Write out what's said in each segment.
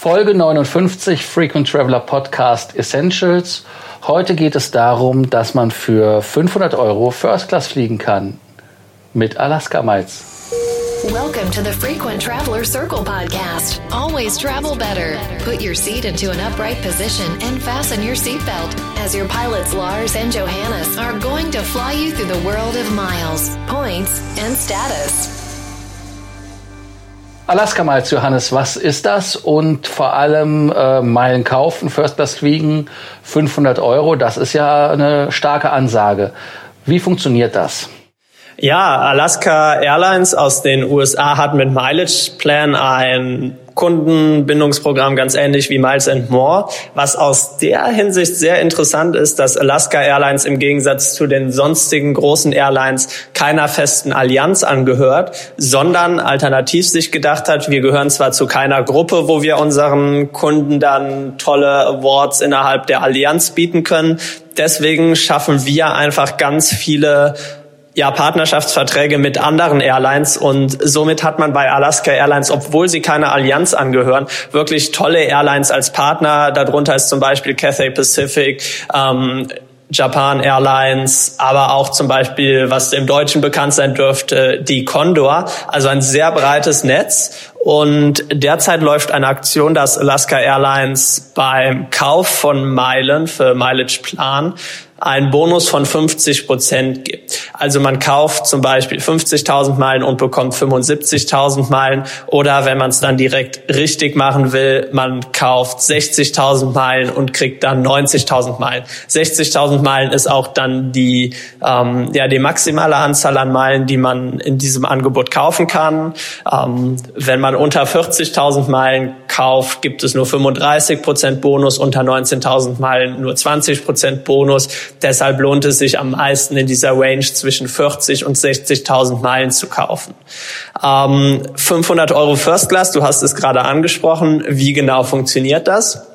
Folge 59 Frequent Traveler Podcast Essentials. Heute geht es darum, dass man für 500 Euro First Class fliegen kann mit Alaska Miles. Welcome to the Frequent Traveler Circle podcast. Always travel better. Put your seat into an upright position and fasten your seatbelt as your pilots Lars and Johannes are going to fly you through the world of miles, points, and status. Alaska Miles, Johannes, was ist das? Und vor allem äh, Meilen kaufen, First Class fliegen, 500 Euro, das ist ja eine starke Ansage. Wie funktioniert das? Ja, Alaska Airlines aus den USA hat mit Mileage Plan ein Kundenbindungsprogramm ganz ähnlich wie Miles and More. Was aus der Hinsicht sehr interessant ist, dass Alaska Airlines im Gegensatz zu den sonstigen großen Airlines keiner festen Allianz angehört, sondern alternativ sich gedacht hat, wir gehören zwar zu keiner Gruppe, wo wir unseren Kunden dann tolle Awards innerhalb der Allianz bieten können. Deswegen schaffen wir einfach ganz viele ja, Partnerschaftsverträge mit anderen Airlines und somit hat man bei Alaska Airlines, obwohl sie keiner Allianz angehören, wirklich tolle Airlines als Partner. Darunter ist zum Beispiel Cathay Pacific, ähm, Japan Airlines, aber auch zum Beispiel, was im Deutschen bekannt sein dürfte, die Condor. Also ein sehr breites Netz. Und derzeit läuft eine Aktion, dass Alaska Airlines beim Kauf von Meilen für Mileage Plan einen Bonus von 50 Prozent gibt. Also man kauft zum Beispiel 50.000 Meilen und bekommt 75.000 Meilen oder wenn man es dann direkt richtig machen will, man kauft 60.000 Meilen und kriegt dann 90.000 Meilen. 60.000 Meilen ist auch dann die, ähm, ja, die maximale Anzahl an Meilen, die man in diesem Angebot kaufen kann. Ähm, wenn man unter 40.000 Meilen kauft, gibt es nur 35 Prozent Bonus, unter 19.000 Meilen nur 20 Prozent Bonus. Deshalb lohnt es sich am meisten in dieser Range zwischen 40 und 60.000 Meilen zu kaufen. Ähm, 500 Euro First Class, du hast es gerade angesprochen. Wie genau funktioniert das?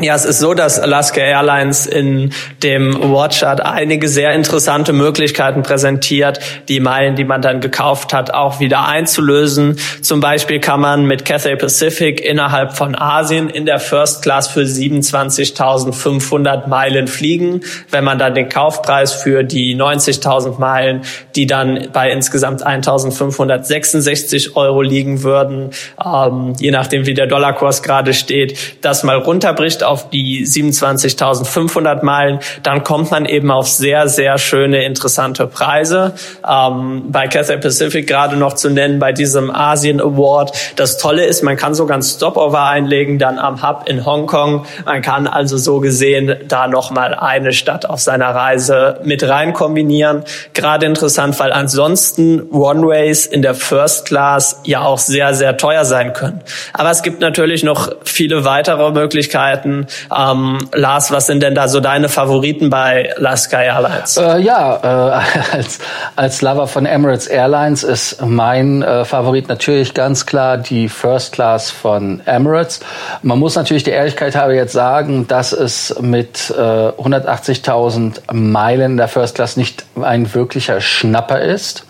Ja, es ist so, dass Alaska Airlines in dem Awardchart einige sehr interessante Möglichkeiten präsentiert, die Meilen, die man dann gekauft hat, auch wieder einzulösen. Zum Beispiel kann man mit Cathay Pacific innerhalb von Asien in der First Class für 27.500 Meilen fliegen. Wenn man dann den Kaufpreis für die 90.000 Meilen, die dann bei insgesamt 1.566 Euro liegen würden, ähm, je nachdem wie der Dollarkurs gerade steht, das mal runterbricht auf die 27.500 Meilen, dann kommt man eben auf sehr, sehr schöne, interessante Preise. Ähm, bei Cathay Pacific gerade noch zu nennen, bei diesem Asien Award. Das Tolle ist, man kann sogar ein Stopover einlegen, dann am Hub in Hongkong. Man kann also so gesehen da nochmal eine Stadt auf seiner Reise mit rein kombinieren. Gerade interessant, weil ansonsten One-Ways in der First Class ja auch sehr, sehr teuer sein können. Aber es gibt natürlich noch viele weitere Möglichkeiten, Favoriten. Ähm, Lars, was sind denn da so deine Favoriten bei Alaska Airlines? Äh, ja, äh, als, als Lover von Emirates Airlines ist mein äh, Favorit natürlich ganz klar die First Class von Emirates. Man muss natürlich der Ehrlichkeit halber jetzt sagen, dass es mit äh, 180.000 Meilen der First Class nicht ein wirklicher Schnapper ist.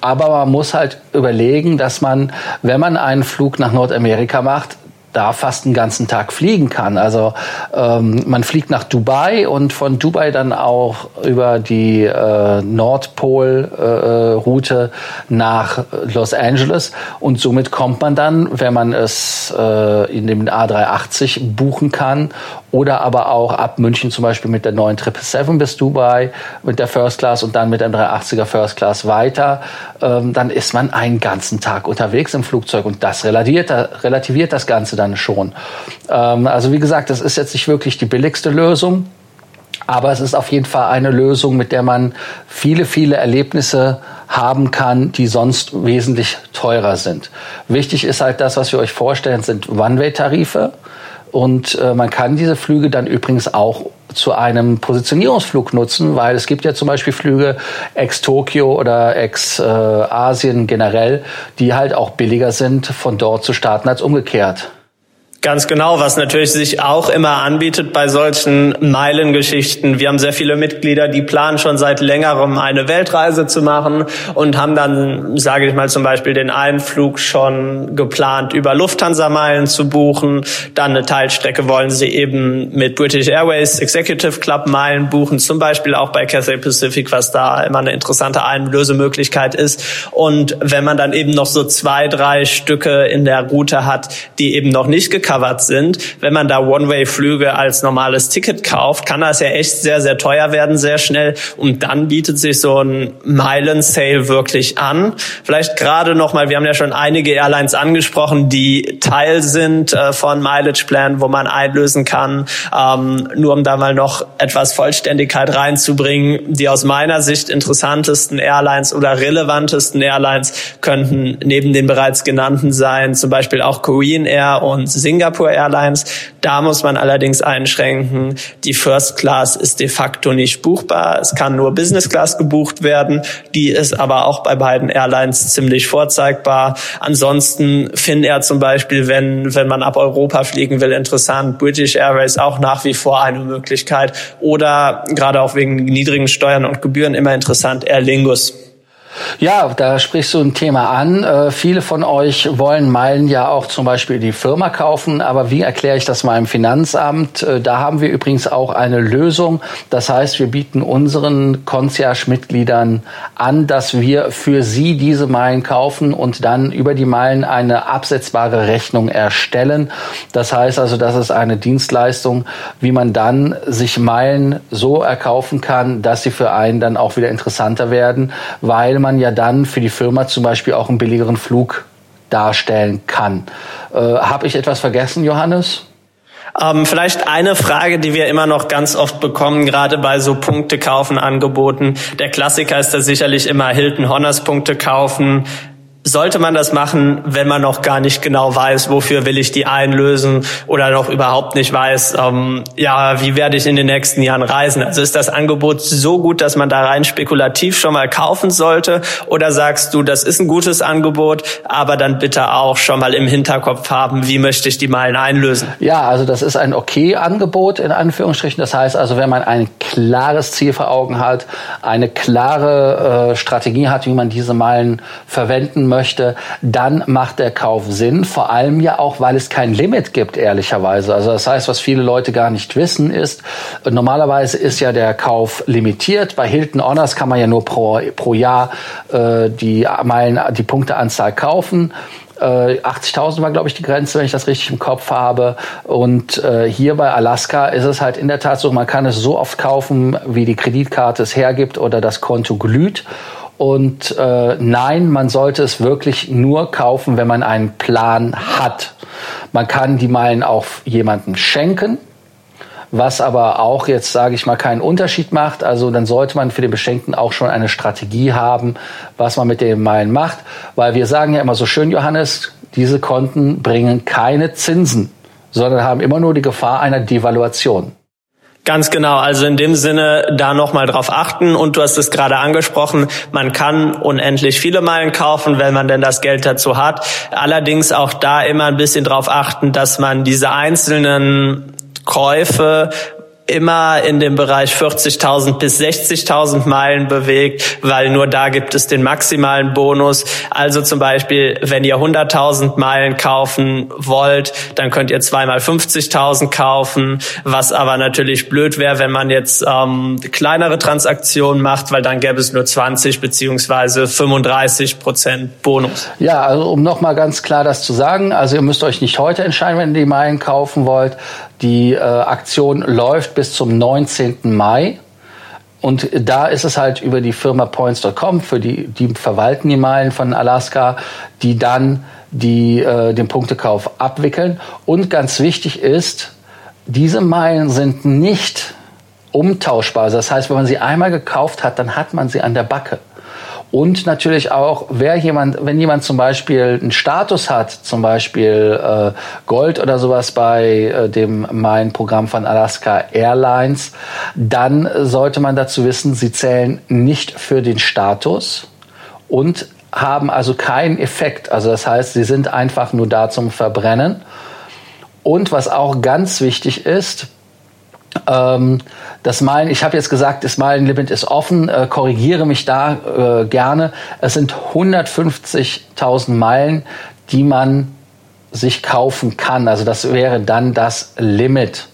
Aber man muss halt überlegen, dass man, wenn man einen Flug nach Nordamerika macht, da fast einen ganzen Tag fliegen kann. Also ähm, man fliegt nach Dubai und von Dubai dann auch über die äh, Nordpol-Route äh, nach Los Angeles und somit kommt man dann, wenn man es äh, in dem A380 buchen kann oder aber auch ab München zum Beispiel mit der neuen 777 bis Dubai mit der First Class und dann mit dem 380er First Class weiter, ähm, dann ist man einen ganzen Tag unterwegs im Flugzeug und das relativiert, relativiert das Ganze dann dann schon. Ähm, also wie gesagt, das ist jetzt nicht wirklich die billigste Lösung. Aber es ist auf jeden Fall eine Lösung, mit der man viele, viele Erlebnisse haben kann, die sonst wesentlich teurer sind. Wichtig ist halt das, was wir euch vorstellen, sind One-Way-Tarife. Und äh, man kann diese Flüge dann übrigens auch zu einem Positionierungsflug nutzen, weil es gibt ja zum Beispiel Flüge ex-Tokio oder ex-Asien äh, generell, die halt auch billiger sind, von dort zu starten als umgekehrt. Ganz genau, was natürlich sich auch immer anbietet bei solchen Meilengeschichten. Wir haben sehr viele Mitglieder, die planen schon seit längerem eine Weltreise zu machen und haben dann, sage ich mal zum Beispiel, den Einflug schon geplant, über Lufthansa-Meilen zu buchen. Dann eine Teilstrecke wollen sie eben mit British Airways Executive Club Meilen buchen, zum Beispiel auch bei Cathay Pacific, was da immer eine interessante Einlösemöglichkeit ist. Und wenn man dann eben noch so zwei, drei Stücke in der Route hat, die eben noch nicht gekauft gecovert sind. Wenn man da One-Way-Flüge als normales Ticket kauft, kann das ja echt sehr, sehr teuer werden, sehr schnell. Und dann bietet sich so ein Meilen-Sale wirklich an. Vielleicht gerade nochmal, wir haben ja schon einige Airlines angesprochen, die Teil sind äh, von Mileage Plan, wo man einlösen kann. Ähm, nur um da mal noch etwas Vollständigkeit reinzubringen, die aus meiner Sicht interessantesten Airlines oder relevantesten Airlines könnten neben den bereits genannten sein, zum Beispiel auch Korean Air und Singapore Singapore Airlines. Da muss man allerdings einschränken, die First Class ist de facto nicht buchbar. Es kann nur Business Class gebucht werden. Die ist aber auch bei beiden Airlines ziemlich vorzeigbar. Ansonsten Finnair zum Beispiel, wenn, wenn man ab Europa fliegen will, interessant. British Airways auch nach wie vor eine Möglichkeit. Oder gerade auch wegen niedrigen Steuern und Gebühren immer interessant, Aer Lingus. Ja, da sprichst du ein Thema an. Äh, viele von euch wollen Meilen ja auch zum Beispiel die Firma kaufen, aber wie erkläre ich das meinem Finanzamt? Äh, da haben wir übrigens auch eine Lösung. Das heißt, wir bieten unseren Concierge-Mitgliedern an, dass wir für sie diese Meilen kaufen und dann über die Meilen eine absetzbare Rechnung erstellen. Das heißt also, das ist eine Dienstleistung, wie man dann sich Meilen so erkaufen kann, dass sie für einen dann auch wieder interessanter werden, weil man ja dann für die Firma zum Beispiel auch einen billigeren Flug darstellen kann. Äh, Habe ich etwas vergessen, Johannes? Ähm, vielleicht eine Frage, die wir immer noch ganz oft bekommen, gerade bei so Punkte kaufen Angeboten. Der Klassiker ist da sicherlich immer Hilton Honors Punkte kaufen sollte man das machen, wenn man noch gar nicht genau weiß, wofür will ich die einlösen oder noch überhaupt nicht weiß, ähm, ja, wie werde ich in den nächsten Jahren reisen? Also ist das Angebot so gut, dass man da rein spekulativ schon mal kaufen sollte? Oder sagst du, das ist ein gutes Angebot, aber dann bitte auch schon mal im Hinterkopf haben, wie möchte ich die Meilen einlösen? Ja, also das ist ein okay Angebot in Anführungsstrichen. Das heißt also, wenn man ein klares Ziel vor Augen hat, eine klare äh, Strategie hat, wie man diese Meilen verwenden möchte, möchte, dann macht der Kauf Sinn. Vor allem ja auch, weil es kein Limit gibt, ehrlicherweise. Also das heißt, was viele Leute gar nicht wissen, ist, normalerweise ist ja der Kauf limitiert. Bei Hilton Honors kann man ja nur pro, pro Jahr äh, die Meilen, die Punkteanzahl kaufen. 80.000 äh, war, glaube ich, die Grenze, wenn ich das richtig im Kopf habe. Und äh, hier bei Alaska ist es halt in der Tat so, man kann es so oft kaufen, wie die Kreditkarte es hergibt oder das Konto glüht. Und äh, nein, man sollte es wirklich nur kaufen, wenn man einen Plan hat. Man kann die Meilen auch jemandem schenken, was aber auch jetzt, sage ich mal, keinen Unterschied macht. Also dann sollte man für den Beschenkten auch schon eine Strategie haben, was man mit den Meilen macht. Weil wir sagen ja immer so schön, Johannes, diese Konten bringen keine Zinsen, sondern haben immer nur die Gefahr einer Devaluation. Ganz genau. Also in dem Sinne da nochmal drauf achten. Und du hast es gerade angesprochen, man kann unendlich viele Meilen kaufen, wenn man denn das Geld dazu hat. Allerdings auch da immer ein bisschen drauf achten, dass man diese einzelnen Käufe immer in dem Bereich 40.000 bis 60.000 Meilen bewegt, weil nur da gibt es den maximalen Bonus. Also zum Beispiel, wenn ihr 100.000 Meilen kaufen wollt, dann könnt ihr zweimal 50.000 kaufen, was aber natürlich blöd wäre, wenn man jetzt ähm, kleinere Transaktionen macht, weil dann gäbe es nur 20 beziehungsweise 35 Prozent Bonus. Ja, also um nochmal ganz klar das zu sagen, also ihr müsst euch nicht heute entscheiden, wenn ihr die Meilen kaufen wollt, die äh, Aktion läuft bis zum 19. Mai. Und da ist es halt über die Firma Points.com, für die, die verwalten die Meilen von Alaska, die dann die, äh, den Punktekauf abwickeln. Und ganz wichtig ist, diese Meilen sind nicht umtauschbar. Das heißt, wenn man sie einmal gekauft hat, dann hat man sie an der Backe. Und natürlich auch, wer jemand, wenn jemand zum Beispiel einen Status hat, zum Beispiel äh, Gold oder sowas bei äh, dem mein Programm von Alaska Airlines, dann sollte man dazu wissen, sie zählen nicht für den Status und haben also keinen Effekt. Also das heißt, sie sind einfach nur da zum Verbrennen. Und was auch ganz wichtig ist, ähm, das Meilen, ich habe jetzt gesagt, das Meilenlimit ist offen, äh, korrigiere mich da äh, gerne. Es sind 150.000 Meilen, die man sich kaufen kann. Also das wäre dann das Limit.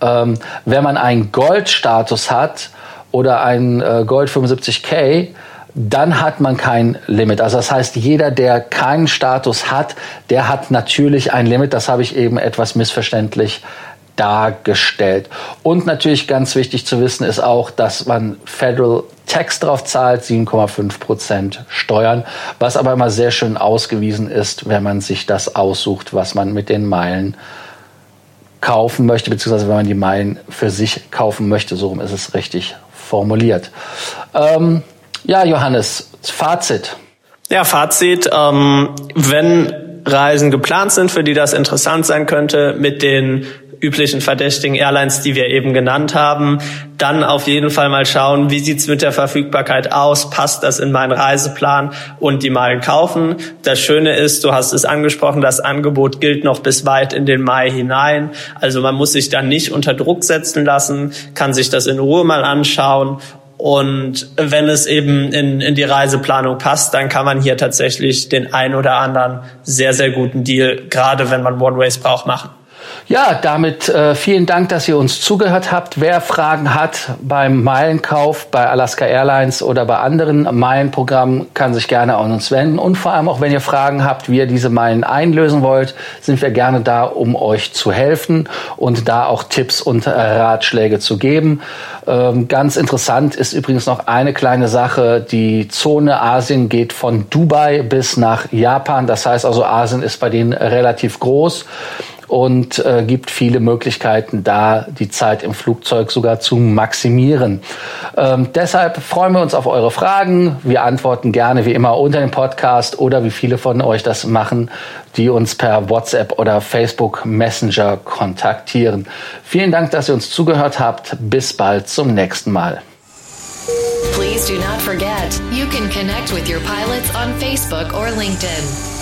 Ähm, wenn man einen Goldstatus hat oder ein äh, Gold 75k, dann hat man kein Limit. Also das heißt, jeder, der keinen Status hat, der hat natürlich ein Limit. Das habe ich eben etwas missverständlich dargestellt. Und natürlich ganz wichtig zu wissen ist auch, dass man Federal Tax drauf zahlt, 7,5 Prozent Steuern, was aber immer sehr schön ausgewiesen ist, wenn man sich das aussucht, was man mit den Meilen kaufen möchte, beziehungsweise wenn man die Meilen für sich kaufen möchte. So ist es richtig formuliert. Ähm, ja, Johannes, Fazit. Ja, Fazit. Ähm, wenn Reisen geplant sind, für die das interessant sein könnte, mit den üblichen verdächtigen Airlines, die wir eben genannt haben, dann auf jeden Fall mal schauen, wie sieht's mit der Verfügbarkeit aus, passt das in meinen Reiseplan und die Meilen kaufen. Das Schöne ist, du hast es angesprochen, das Angebot gilt noch bis weit in den Mai hinein. Also man muss sich dann nicht unter Druck setzen lassen, kann sich das in Ruhe mal anschauen und wenn es eben in, in die Reiseplanung passt, dann kann man hier tatsächlich den ein oder anderen sehr, sehr guten Deal, gerade wenn man One-Ways braucht, machen. Ja, damit äh, vielen Dank, dass ihr uns zugehört habt. Wer Fragen hat beim Meilenkauf bei Alaska Airlines oder bei anderen Meilenprogrammen, kann sich gerne an uns wenden. Und vor allem auch, wenn ihr Fragen habt, wie ihr diese Meilen einlösen wollt, sind wir gerne da, um euch zu helfen und da auch Tipps und Ratschläge zu geben. Ähm, ganz interessant ist übrigens noch eine kleine Sache. Die Zone Asien geht von Dubai bis nach Japan. Das heißt also, Asien ist bei denen relativ groß und äh, gibt viele Möglichkeiten, da die Zeit im Flugzeug sogar zu maximieren. Ähm, deshalb freuen wir uns auf eure Fragen. Wir antworten gerne wie immer unter dem Podcast oder wie viele von euch das machen, die uns per WhatsApp oder Facebook Messenger kontaktieren. Vielen Dank, dass ihr uns zugehört habt. Bis bald zum nächsten Mal. Please do not forget, you can connect with your pilots on Facebook or LinkedIn.